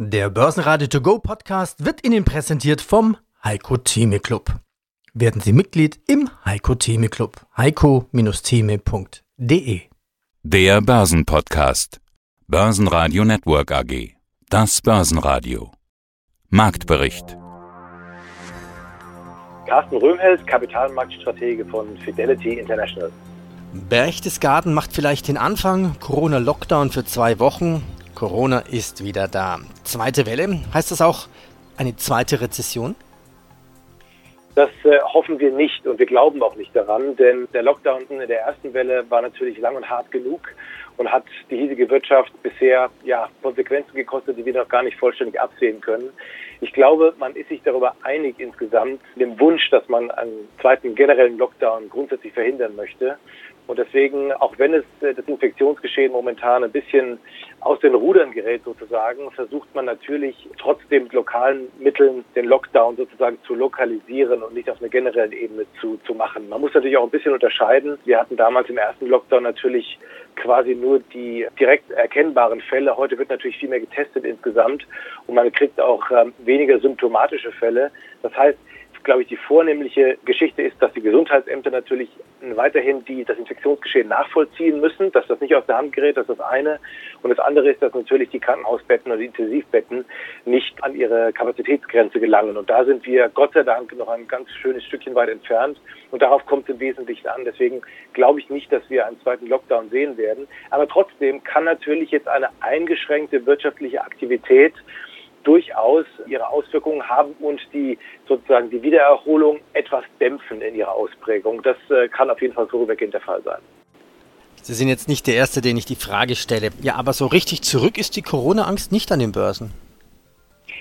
Der Börsenradio To Go Podcast wird Ihnen präsentiert vom Heiko Theme Club. Werden Sie Mitglied im Heiko Theme Club. heiko-theme.de Der Börsenpodcast. Börsenradio Network AG. Das Börsenradio. Marktbericht. Carsten Röhmheld, Kapitalmarktstratege von Fidelity International. Berchtesgaden macht vielleicht den Anfang. Corona-Lockdown für zwei Wochen. Corona ist wieder da. Zweite Welle. Heißt das auch eine zweite Rezession? Das äh, hoffen wir nicht und wir glauben auch nicht daran, denn der Lockdown in der ersten Welle war natürlich lang und hart genug und hat die hiesige Wirtschaft bisher ja, Konsequenzen gekostet, die wir noch gar nicht vollständig absehen können. Ich glaube, man ist sich darüber einig insgesamt, dem Wunsch, dass man einen zweiten generellen Lockdown grundsätzlich verhindern möchte. Und deswegen, auch wenn es äh, das Infektionsgeschehen momentan ein bisschen aus den Rudern gerät sozusagen, versucht man natürlich trotzdem mit lokalen Mitteln den Lockdown sozusagen zu lokalisieren und nicht auf einer generellen Ebene zu, zu machen. Man muss natürlich auch ein bisschen unterscheiden. Wir hatten damals im ersten Lockdown natürlich quasi nur die direkt erkennbaren Fälle. Heute wird natürlich viel mehr getestet insgesamt und man kriegt auch ähm, weniger symptomatische Fälle. Das heißt, glaube ich, die vornehmliche Geschichte ist, dass die Gesundheitsämter natürlich weiterhin die, das Infektionsgeschehen nachvollziehen müssen, dass das nicht aus der Hand gerät, das ist das eine. Und das andere ist, dass natürlich die Krankenhausbetten oder die Intensivbetten nicht an ihre Kapazitätsgrenze gelangen. Und da sind wir Gott sei Dank noch ein ganz schönes Stückchen weit entfernt. Und darauf kommt es im Wesentlichen an. Deswegen glaube ich nicht, dass wir einen zweiten Lockdown sehen werden. Aber trotzdem kann natürlich jetzt eine eingeschränkte wirtschaftliche Aktivität durchaus ihre Auswirkungen haben und die sozusagen die Wiedererholung etwas dämpfen in ihrer Ausprägung. Das äh, kann auf jeden Fall vorübergehend der Fall sein. Sie sind jetzt nicht der Erste, den ich die Frage stelle. Ja, aber so richtig zurück ist die Corona-Angst nicht an den Börsen.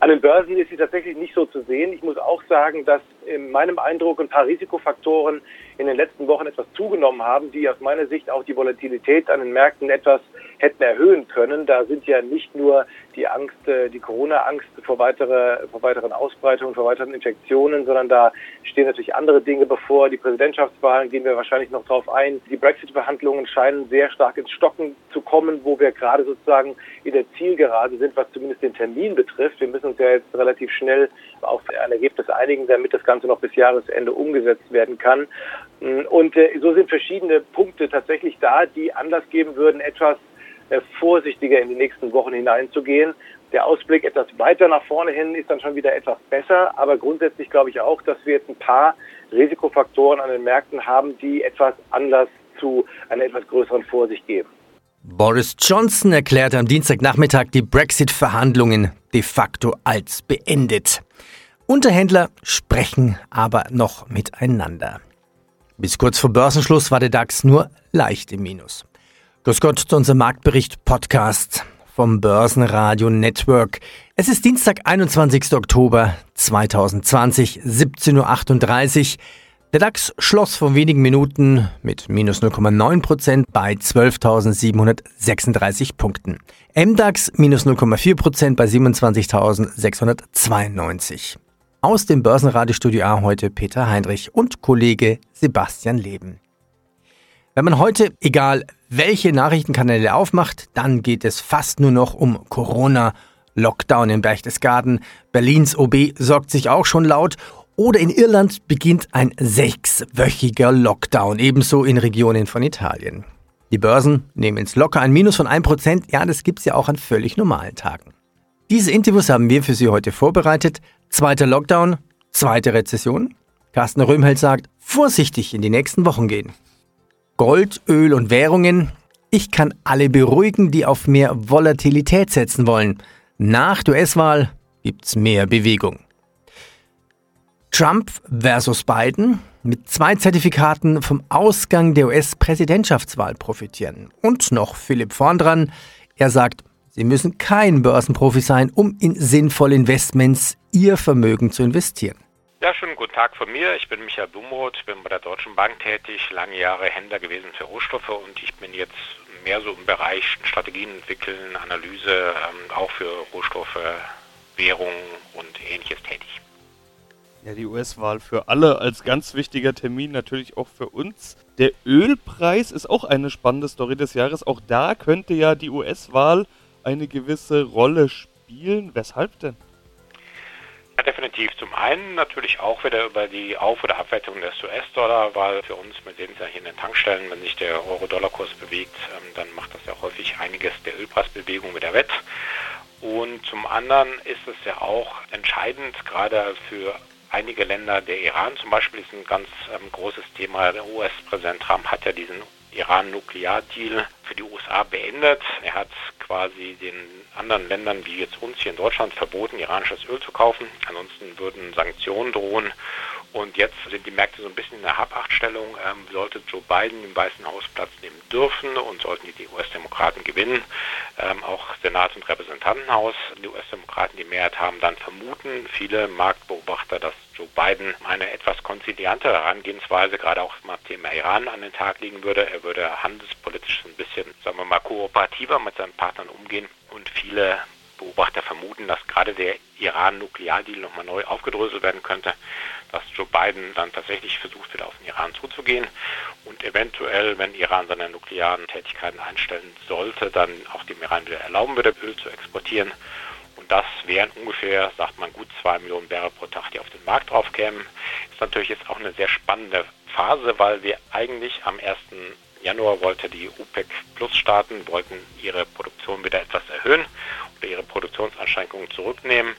An den Börsen ist sie tatsächlich nicht so zu sehen. Ich muss auch sagen, dass in meinem Eindruck ein paar Risikofaktoren in den letzten Wochen etwas zugenommen haben, die aus meiner Sicht auch die Volatilität an den Märkten etwas hätten erhöhen können. Da sind ja nicht nur die Angst, äh, die Corona-Angst vor, weitere, vor weiteren Ausbreitungen, vor weiteren Infektionen, sondern da stehen natürlich andere Dinge bevor. Die Präsidentschaftswahlen gehen wir wahrscheinlich noch drauf ein. Die Brexit-Verhandlungen scheinen sehr stark ins Stocken zu kommen, wo wir gerade sozusagen in der Zielgerade sind, was zumindest den Termin betrifft. Wir müssen uns ja jetzt relativ schnell auf ein Ergebnis einigen, damit das Ganze noch bis Jahresende umgesetzt werden kann. Und äh, so sind verschiedene Punkte tatsächlich da, die Anlass geben würden, etwas äh, vorsichtiger in die nächsten Wochen hineinzugehen. Der Ausblick etwas weiter nach vorne hin ist dann schon wieder etwas besser, aber grundsätzlich glaube ich auch, dass wir jetzt ein paar Risikofaktoren an den Märkten haben, die etwas Anlass zu einer etwas größeren Vorsicht geben. Boris Johnson erklärte am Dienstagnachmittag die Brexit-Verhandlungen de facto als beendet. Unterhändler sprechen aber noch miteinander. Bis kurz vor Börsenschluss war der DAX nur leicht im Minus. Grüß Gott zu unserem Marktbericht Podcast vom Börsenradio Network. Es ist Dienstag, 21. Oktober 2020, 17.38 Uhr. Der DAX schloss vor wenigen Minuten mit minus 0,9 Prozent bei 12.736 Punkten. MDAX minus 0,4 Prozent bei 27.692. Aus dem Börsenradiostudio A heute Peter Heinrich und Kollege Sebastian Leben. Wenn man heute, egal welche Nachrichtenkanäle aufmacht, dann geht es fast nur noch um Corona, Lockdown in Berchtesgaden, Berlins OB sorgt sich auch schon laut oder in Irland beginnt ein sechswöchiger Lockdown, ebenso in Regionen von Italien. Die Börsen nehmen ins locker ein Minus von 1%, ja, das gibt's ja auch an völlig normalen Tagen. Diese Interviews haben wir für Sie heute vorbereitet. Zweiter Lockdown, zweite Rezession. Carsten Röhmheld sagt, vorsichtig in die nächsten Wochen gehen. Gold, Öl und Währungen. Ich kann alle beruhigen, die auf mehr Volatilität setzen wollen. Nach der US-Wahl gibt's mehr Bewegung. Trump versus Biden mit zwei Zertifikaten vom Ausgang der US-Präsidentschaftswahl profitieren. Und noch Philipp vorn dran. Er sagt, Sie müssen kein Börsenprofi sein, um in sinnvolle Investments Ihr Vermögen zu investieren. Ja, schönen guten Tag von mir. Ich bin Michael Blumroth, bin bei der Deutschen Bank tätig, lange Jahre Händler gewesen für Rohstoffe und ich bin jetzt mehr so im Bereich Strategien entwickeln, Analyse, ähm, auch für Rohstoffe, Währungen und ähnliches tätig. Ja, die US-Wahl für alle als ganz wichtiger Termin, natürlich auch für uns. Der Ölpreis ist auch eine spannende Story des Jahres. Auch da könnte ja die US-Wahl eine gewisse Rolle spielen. Weshalb denn? Ja, definitiv. Zum einen natürlich auch wieder über die Auf- oder Abwertung des US-Dollar, weil für uns, wir sehen es ja hier in den Tankstellen, wenn sich der Euro-Dollar-Kurs bewegt, ähm, dann macht das ja häufig einiges der Ölpreisbewegung wieder wett. Und zum anderen ist es ja auch entscheidend, gerade für einige Länder, der Iran zum Beispiel ist ein ganz ähm, großes Thema. Der US-Präsident Trump hat ja diesen Iran-Nuklear-Deal für die USA beendet. Er hat quasi den anderen Ländern wie jetzt uns hier in Deutschland verboten, iranisches Öl zu kaufen. Ansonsten würden Sanktionen drohen. Und jetzt sind die Märkte so ein bisschen in der Habachtstellung. Ähm, sollte Joe Biden im Weißen Haus Platz nehmen dürfen und sollten die US-Demokraten gewinnen, ähm, auch Senat und Repräsentantenhaus, die US-Demokraten die Mehrheit haben, dann vermuten viele Marktbeobachter, dass Joe Biden eine etwas konziliantere Herangehensweise gerade auch beim Thema Iran an den Tag legen würde. Er würde handelspolitisch ein bisschen, sagen wir mal, kooperativer mit seinen Partnern umgehen und viele Beobachter vermuten, dass gerade der Iran-Nukleardeal nochmal neu aufgedröselt werden könnte, dass Joe Biden dann tatsächlich versucht, wieder auf den Iran zuzugehen und eventuell, wenn Iran seine nuklearen Tätigkeiten einstellen sollte, dann auch dem Iran wieder erlauben würde, Öl zu exportieren. Und das wären ungefähr, sagt man, gut zwei Millionen Barrel pro Tag, die auf den Markt drauf kämen. Ist natürlich jetzt auch eine sehr spannende Phase, weil wir eigentlich am 1. Januar wollte die OPEC Plus Staaten wollten ihre Produktion wieder etwas erhöhen oder ihre Produktionsanschränkungen zurücknehmen.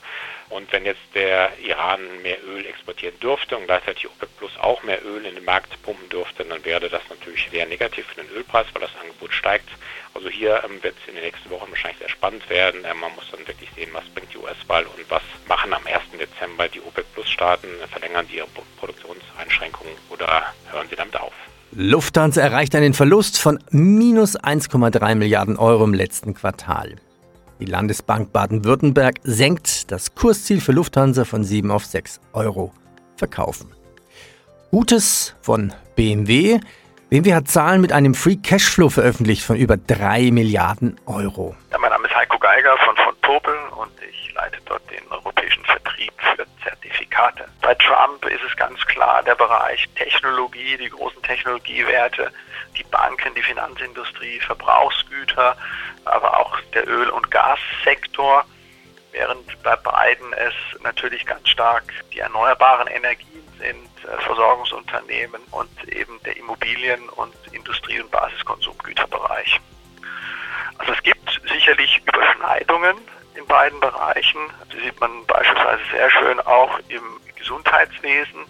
Und wenn jetzt der Iran mehr Öl exportieren dürfte und gleichzeitig OPEC Plus auch mehr Öl in den Markt pumpen dürfte, dann wäre das natürlich sehr negativ für den Ölpreis, weil das Angebot steigt. Also hier ähm, wird es in den nächsten Wochen wahrscheinlich sehr spannend werden. Äh, man muss dann wirklich sehen, was bringt die US-Wahl und was machen am 1. Dezember die OPEC Plus Staaten, verlängern sie ihre Produktionseinschränkungen oder hören sie damit auf. Lufthansa erreicht einen Verlust von minus 1,3 Milliarden Euro im letzten Quartal. Die Landesbank Baden-Württemberg senkt das Kursziel für Lufthansa von 7 auf 6 Euro verkaufen. Gutes von BMW. BMW hat Zahlen mit einem Free Cashflow veröffentlicht von über 3 Milliarden Euro. Ja, mein Name ist Heiko Geiger von Popel und ich leite dort den europäischen Vertrieb für Zertifikate. Bei Trump ist es ganz klar der Bereich Technologie, die großen Technologiewerte, die Banken, die Finanzindustrie, Verbrauchsgüter, aber auch der Öl- und Gassektor, während bei beiden es natürlich ganz stark die erneuerbaren Energien sind, äh, Versorgungsunternehmen und eben der Immobilien- und Industrie- und Basiskonsumgüterbereich. Also es gibt sicherlich Überschneidungen in beiden Bereichen. Das sieht man beispielsweise sehr schön auch im Gesundheitswesen.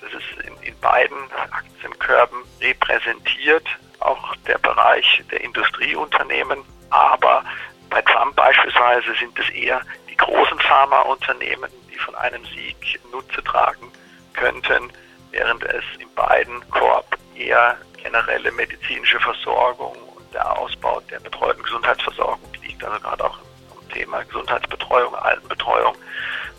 Das ist in, in beiden Aktienkörben repräsentiert, auch der Bereich der Industrieunternehmen. Aber bei Trump beispielsweise sind es eher die großen Pharmaunternehmen, die von einem Sieg Nutze tragen könnten, während es in beiden Korb eher generelle medizinische Versorgung und der Ausbau der betreuten Gesundheitsversorgung liegt, also gerade auch im Thema Gesundheitsbetreuung, Altenbetreuung.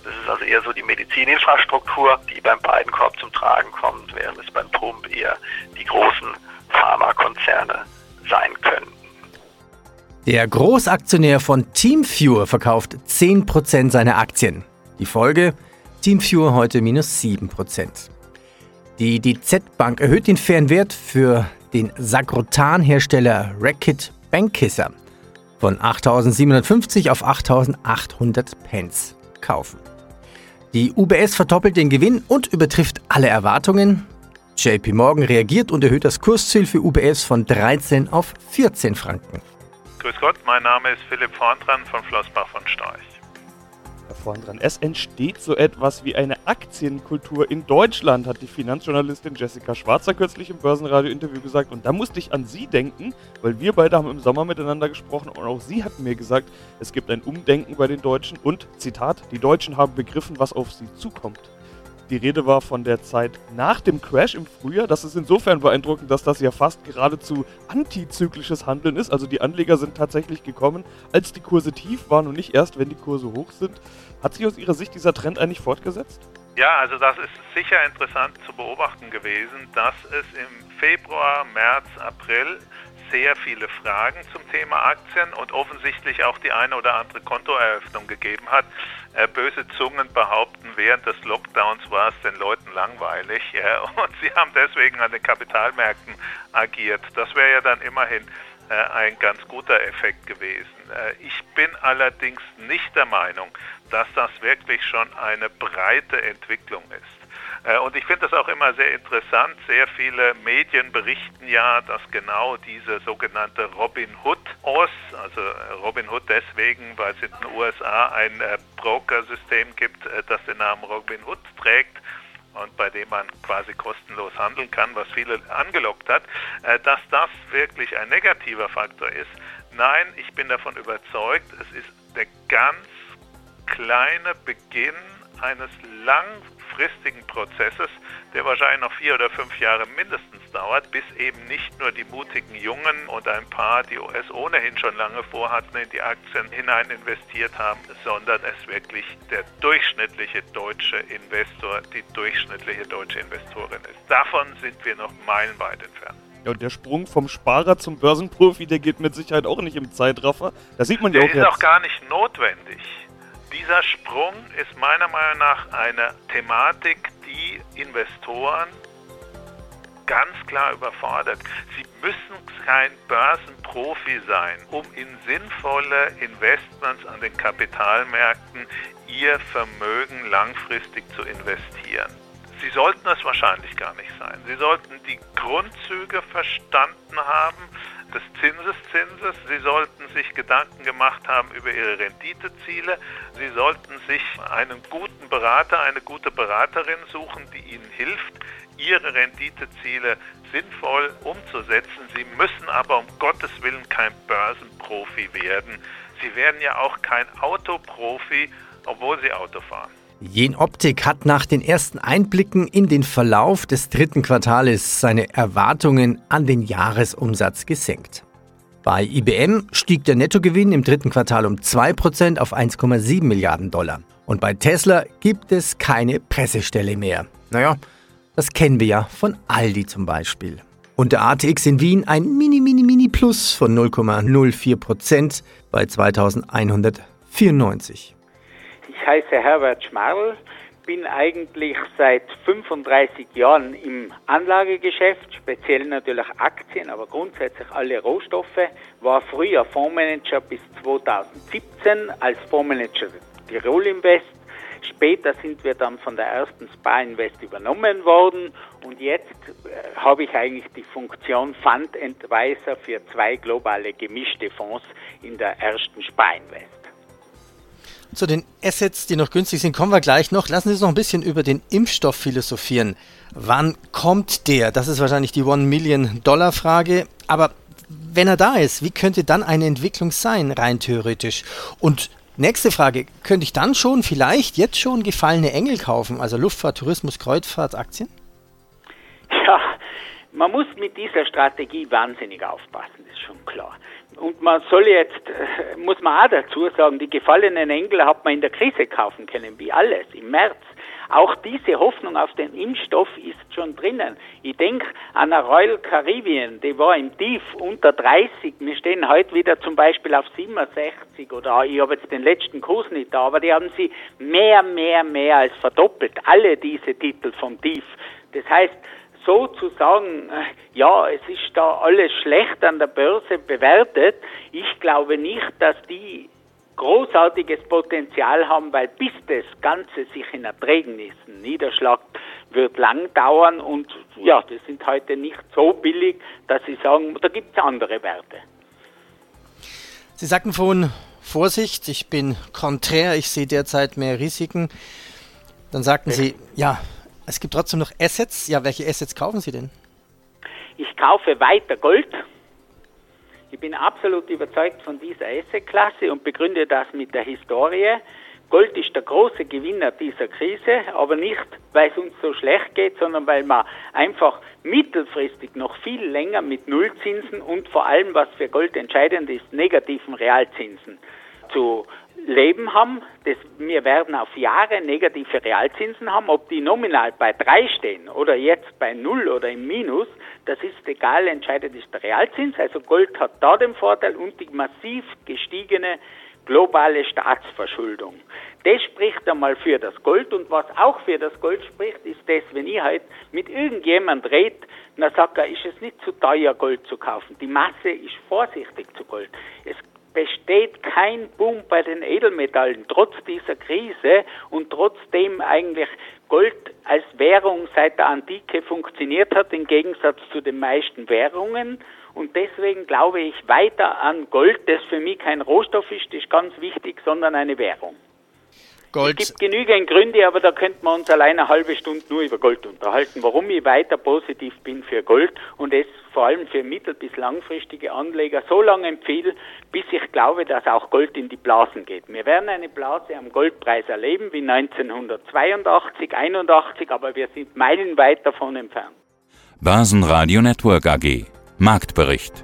Das ist also eher so die Medizininfrastruktur, die beim beiden Korb zum Tragen kommt, während es beim Pump eher die großen Pharmakonzerne sein könnten. Der Großaktionär von TeamViewer verkauft 10% seiner Aktien. Die Folge? TeamViewer heute minus 7%. Die DZ Bank erhöht den fairen Wert für den Sagrotan-Hersteller Racket Bankkisser von 8.750 auf 8.800 Pence kaufen. Die UBS verdoppelt den Gewinn und übertrifft alle Erwartungen. JP Morgan reagiert und erhöht das Kursziel für UBS von 13 auf 14 Franken. Grüß Gott, mein Name ist Philipp Vorndran von Flossbach von Storch. Herr Vorndran, es entsteht so etwas wie eine Aktienkultur in Deutschland, hat die Finanzjournalistin Jessica Schwarzer kürzlich im Börsenradio-Interview gesagt. Und da musste ich an Sie denken, weil wir beide haben im Sommer miteinander gesprochen und auch Sie hatten mir gesagt, es gibt ein Umdenken bei den Deutschen und, Zitat, die Deutschen haben begriffen, was auf sie zukommt. Die Rede war von der Zeit nach dem Crash im Frühjahr. Das ist insofern beeindruckend, dass das ja fast geradezu antizyklisches Handeln ist. Also die Anleger sind tatsächlich gekommen, als die Kurse tief waren und nicht erst, wenn die Kurse hoch sind. Hat sich aus Ihrer Sicht dieser Trend eigentlich fortgesetzt? Ja, also das ist sicher interessant zu beobachten gewesen, dass es im Februar, März, April sehr viele Fragen zum Thema Aktien und offensichtlich auch die eine oder andere Kontoeröffnung gegeben hat. Äh, böse Zungen behaupten, während des Lockdowns war es den Leuten langweilig und sie haben deswegen an den Kapitalmärkten agiert. Das wäre ja dann immerhin äh, ein ganz guter Effekt gewesen. Äh, ich bin allerdings nicht der Meinung, dass das wirklich schon eine breite Entwicklung ist. Äh, und ich finde das auch immer sehr interessant. Sehr viele Medien berichten ja, dass genau diese sogenannte Robin Hood-Os, also Robin Hood deswegen, weil es in den USA ein Broker-System gibt, das den Namen Robin Hood trägt, und bei dem man quasi kostenlos handeln kann, was viele angelockt hat, äh, dass das wirklich ein negativer Faktor ist. Nein, ich bin davon überzeugt, es ist der ganz kleine Beginn eines langfristigen Prozesses, der wahrscheinlich noch vier oder fünf Jahre mindestens dauert, bis eben nicht nur die mutigen Jungen und ein paar, die es ohnehin schon lange vorhatten, in die Aktien hinein investiert haben, sondern es wirklich der durchschnittliche deutsche Investor, die durchschnittliche deutsche Investorin ist. Davon sind wir noch meilenweit entfernt. Ja, und der Sprung vom Sparer zum Börsenprofi, der geht mit Sicherheit auch nicht im Zeitraffer. Das sieht man ja der auch ist auch gar nicht notwendig. Dieser Sprung ist meiner Meinung nach eine Thematik, die Investoren ganz klar überfordert. Sie müssen kein Börsenprofi sein, um in sinnvolle Investments an den Kapitalmärkten ihr Vermögen langfristig zu investieren. Sie sollten es wahrscheinlich gar nicht sein. Sie sollten die Grundzüge verstanden haben des Zinseszinses. Sie sollten sich Gedanken gemacht haben über ihre Renditeziele. Sie sollten sich einen guten Berater, eine gute Beraterin suchen, die ihnen hilft, ihre Renditeziele sinnvoll umzusetzen. Sie müssen aber um Gottes Willen kein Börsenprofi werden. Sie werden ja auch kein Autoprofi, obwohl sie Auto fahren. Jenoptik hat nach den ersten Einblicken in den Verlauf des dritten Quartals seine Erwartungen an den Jahresumsatz gesenkt. Bei IBM stieg der Nettogewinn im dritten Quartal um 2% auf 1,7 Milliarden Dollar. Und bei Tesla gibt es keine Pressestelle mehr. Naja, das kennen wir ja von Aldi zum Beispiel. Und der ATX in Wien ein mini, mini, mini Plus von 0,04% bei 2194 heiße Herbert Schmarl, bin eigentlich seit 35 Jahren im Anlagegeschäft, speziell natürlich Aktien, aber grundsätzlich alle Rohstoffe, war früher Fondsmanager bis 2017 als Fondsmanager Tirol Invest. Später sind wir dann von der ersten Spa Invest übernommen worden und jetzt äh, habe ich eigentlich die Funktion Fund Advisor für zwei globale gemischte Fonds in der ersten Spa Invest. Zu den Assets, die noch günstig sind, kommen wir gleich noch. Lassen Sie uns noch ein bisschen über den Impfstoff philosophieren. Wann kommt der? Das ist wahrscheinlich die One-Million-Dollar-Frage. Aber wenn er da ist, wie könnte dann eine Entwicklung sein, rein theoretisch? Und nächste Frage, könnte ich dann schon, vielleicht jetzt schon gefallene Engel kaufen, also Luftfahrt, Tourismus, Kreuzfahrt, Aktien? Ja, man muss mit dieser Strategie wahnsinnig aufpassen, das ist schon klar. Und man soll jetzt, äh, muss man auch dazu sagen, die gefallenen Engel hat man in der Krise kaufen können, wie alles, im März. Auch diese Hoffnung auf den Impfstoff ist schon drinnen. Ich denke an eine Royal Caribbean, die war im Tief unter 30. Wir stehen heute wieder zum Beispiel auf 67 oder ich habe jetzt den letzten Kurs nicht da, aber die haben sie mehr, mehr, mehr als verdoppelt. Alle diese Titel vom Tief. Das heißt, so zu sagen, äh, ja, es ist da alles schlecht an der Börse bewertet, ich glaube nicht, dass die großartiges Potenzial haben, weil bis das Ganze sich in Erträgnissen niederschlagt, wird lang dauern und ja, das sind heute nicht so billig, dass sie sagen, da gibt es andere Werte. Sie sagten vorhin, Vorsicht, ich bin konträr, ich sehe derzeit mehr Risiken. Dann sagten Sie, ja, es gibt trotzdem noch Assets. Ja, welche Assets kaufen Sie denn? Ich kaufe weiter Gold. Ich bin absolut überzeugt von dieser Assetklasse und begründe das mit der Historie. Gold ist der große Gewinner dieser Krise, aber nicht, weil es uns so schlecht geht, sondern weil man einfach mittelfristig noch viel länger mit Nullzinsen und vor allem, was für Gold entscheidend ist, negativen Realzinsen zu Leben haben. Das, wir werden auf Jahre negative Realzinsen haben. Ob die nominal bei 3 stehen oder jetzt bei 0 oder im Minus, das ist egal. Entscheidend ist der Realzins. Also Gold hat da den Vorteil und die massiv gestiegene globale Staatsverschuldung. das spricht einmal für das Gold und was auch für das Gold spricht, ist das, wenn ich halt mit irgendjemand rede, dann sagt er, ist es nicht zu teuer, Gold zu kaufen. Die Masse ist vorsichtig zu Gold. Es besteht kein Boom bei den Edelmetallen, trotz dieser Krise und trotzdem eigentlich Gold als Währung seit der Antike funktioniert hat, im Gegensatz zu den meisten Währungen. Und deswegen glaube ich weiter an Gold, das für mich kein Rohstoff ist, das ist ganz wichtig, sondern eine Währung. Gold. Es gibt genügend Gründe, aber da könnten wir uns alleine eine halbe Stunde nur über Gold unterhalten, warum ich weiter positiv bin für Gold und es vor allem für mittel- bis langfristige Anleger so lange empfehle, bis ich glaube, dass auch Gold in die Blasen geht. Wir werden eine Blase am Goldpreis erleben wie 1982, 81, aber wir sind meilenweit davon entfernt. Börsenradio Network AG Marktbericht